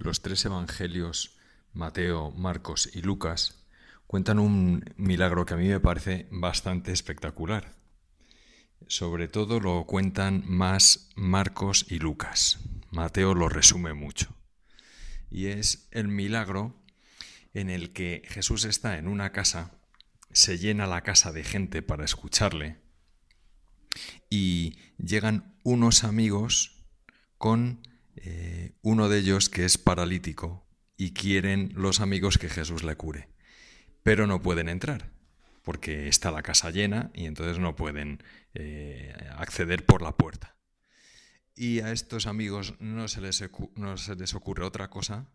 Los tres evangelios, Mateo, Marcos y Lucas, cuentan un milagro que a mí me parece bastante espectacular. Sobre todo lo cuentan más Marcos y Lucas. Mateo lo resume mucho. Y es el milagro en el que Jesús está en una casa, se llena la casa de gente para escucharle y llegan unos amigos con eh, uno de ellos que es paralítico y quieren los amigos que Jesús le cure, pero no pueden entrar porque está la casa llena y entonces no pueden eh, acceder por la puerta. Y a estos amigos no se, les, no se les ocurre otra cosa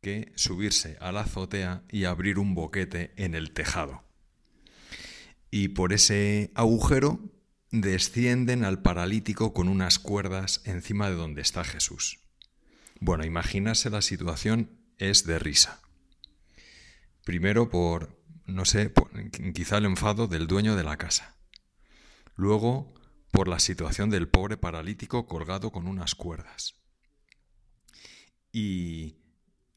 que subirse a la azotea y abrir un boquete en el tejado. Y por ese agujero descienden al paralítico con unas cuerdas encima de donde está Jesús. Bueno, imaginarse la situación es de risa. Primero por, no sé, quizá el enfado del dueño de la casa. Luego por la situación del pobre paralítico colgado con unas cuerdas. Y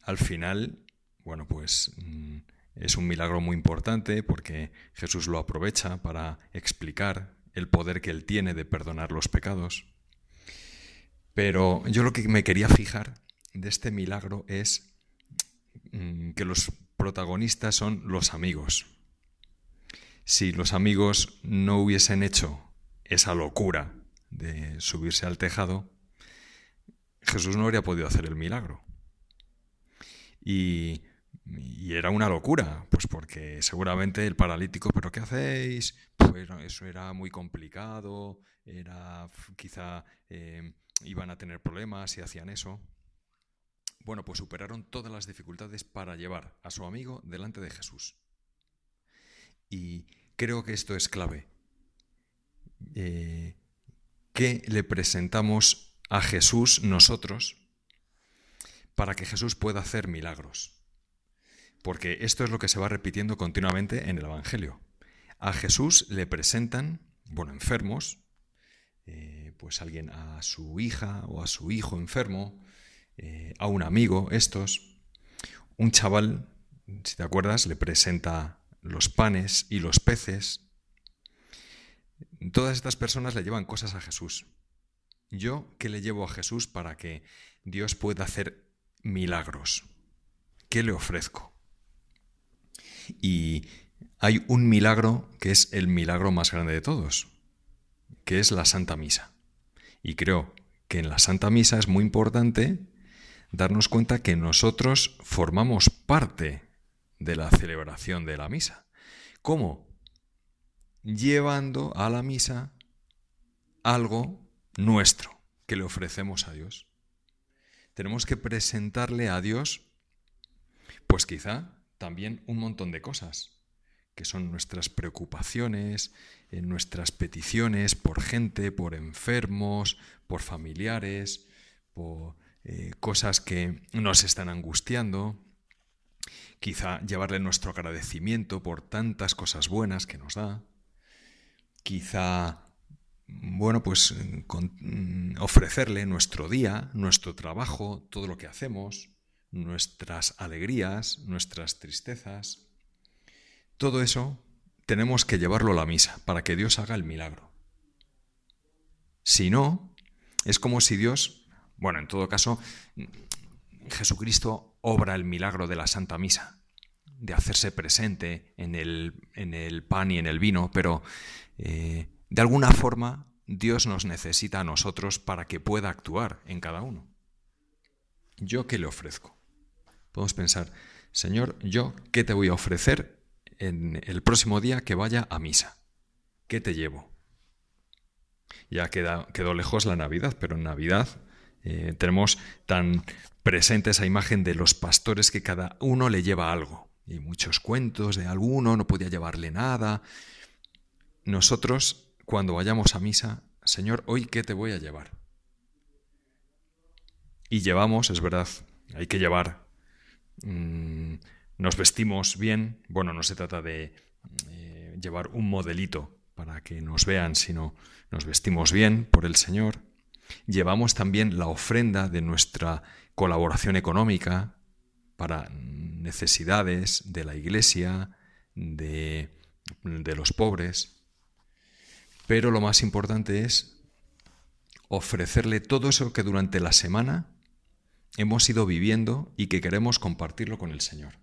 al final, bueno, pues mm, es un milagro muy importante porque Jesús lo aprovecha para explicar el poder que Él tiene de perdonar los pecados. Pero yo lo que me quería fijar de este milagro es mm, que los protagonistas son los amigos. Si los amigos no hubiesen hecho esa locura de subirse al tejado, Jesús no habría podido hacer el milagro. Y y era una locura, pues porque seguramente el paralítico, ¿pero qué hacéis? Pues eso era muy complicado, era quizá eh, iban a tener problemas si hacían eso. Bueno, pues superaron todas las dificultades para llevar a su amigo delante de Jesús. Y creo que esto es clave. Eh, ¿Qué le presentamos a Jesús nosotros para que Jesús pueda hacer milagros? Porque esto es lo que se va repitiendo continuamente en el Evangelio. A Jesús le presentan, bueno, enfermos, eh, pues alguien a su hija o a su hijo enfermo, eh, a un amigo, estos. Un chaval, si te acuerdas, le presenta los panes y los peces. Todas estas personas le llevan cosas a Jesús. Yo, ¿qué le llevo a Jesús para que Dios pueda hacer milagros? ¿Qué le ofrezco? Y hay un milagro que es el milagro más grande de todos, que es la Santa Misa. Y creo que en la Santa Misa es muy importante darnos cuenta que nosotros formamos parte de la celebración de la misa. ¿Cómo? Llevando a la misa algo nuestro que le ofrecemos a Dios. Tenemos que presentarle a Dios, pues quizá también un montón de cosas, que son nuestras preocupaciones, eh, nuestras peticiones por gente, por enfermos, por familiares, por eh, cosas que nos están angustiando. Quizá llevarle nuestro agradecimiento por tantas cosas buenas que nos da. Quizá, bueno, pues mm, ofrecerle nuestro día, nuestro trabajo, todo lo que hacemos nuestras alegrías, nuestras tristezas. Todo eso tenemos que llevarlo a la misa para que Dios haga el milagro. Si no, es como si Dios, bueno, en todo caso, Jesucristo obra el milagro de la Santa Misa, de hacerse presente en el, en el pan y en el vino, pero eh, de alguna forma Dios nos necesita a nosotros para que pueda actuar en cada uno. ¿Yo qué le ofrezco? Podemos pensar, Señor, yo, ¿qué te voy a ofrecer en el próximo día que vaya a misa? ¿Qué te llevo? Ya quedó lejos la Navidad, pero en Navidad eh, tenemos tan presente esa imagen de los pastores que cada uno le lleva algo. Y muchos cuentos de alguno, no podía llevarle nada. Nosotros, cuando vayamos a misa, Señor, hoy qué te voy a llevar. Y llevamos, es verdad, hay que llevar Mm, nos vestimos bien, bueno, no se trata de eh, llevar un modelito para que nos vean, sino nos vestimos bien por el Señor. Llevamos también la ofrenda de nuestra colaboración económica para necesidades de la iglesia, de, de los pobres. Pero lo más importante es ofrecerle todo eso que durante la semana hemos ido viviendo y que queremos compartirlo con el Señor.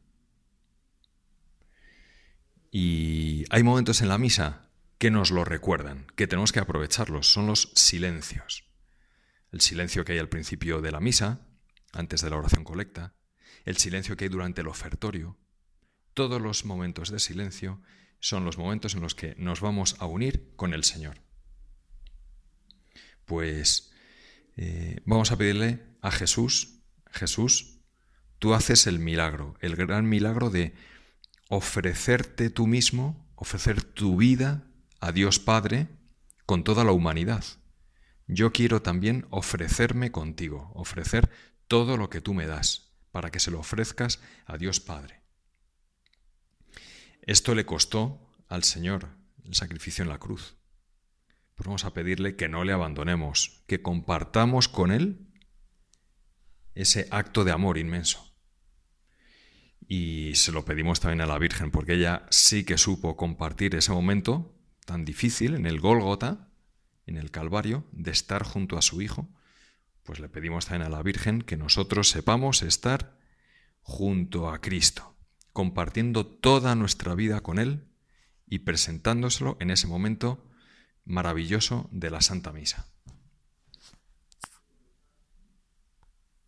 Y hay momentos en la misa que nos lo recuerdan, que tenemos que aprovecharlos, son los silencios. El silencio que hay al principio de la misa, antes de la oración colecta, el silencio que hay durante el ofertorio. Todos los momentos de silencio son los momentos en los que nos vamos a unir con el Señor. Pues eh, vamos a pedirle a Jesús, Jesús, tú haces el milagro, el gran milagro de ofrecerte tú mismo, ofrecer tu vida a Dios Padre con toda la humanidad. Yo quiero también ofrecerme contigo, ofrecer todo lo que tú me das, para que se lo ofrezcas a Dios Padre. Esto le costó al Señor el sacrificio en la cruz. Pues vamos a pedirle que no le abandonemos, que compartamos con Él ese acto de amor inmenso. Y se lo pedimos también a la Virgen, porque ella sí que supo compartir ese momento tan difícil en el Gólgota, en el Calvario, de estar junto a su Hijo. Pues le pedimos también a la Virgen que nosotros sepamos estar junto a Cristo, compartiendo toda nuestra vida con Él y presentándoselo en ese momento maravilloso de la Santa Misa.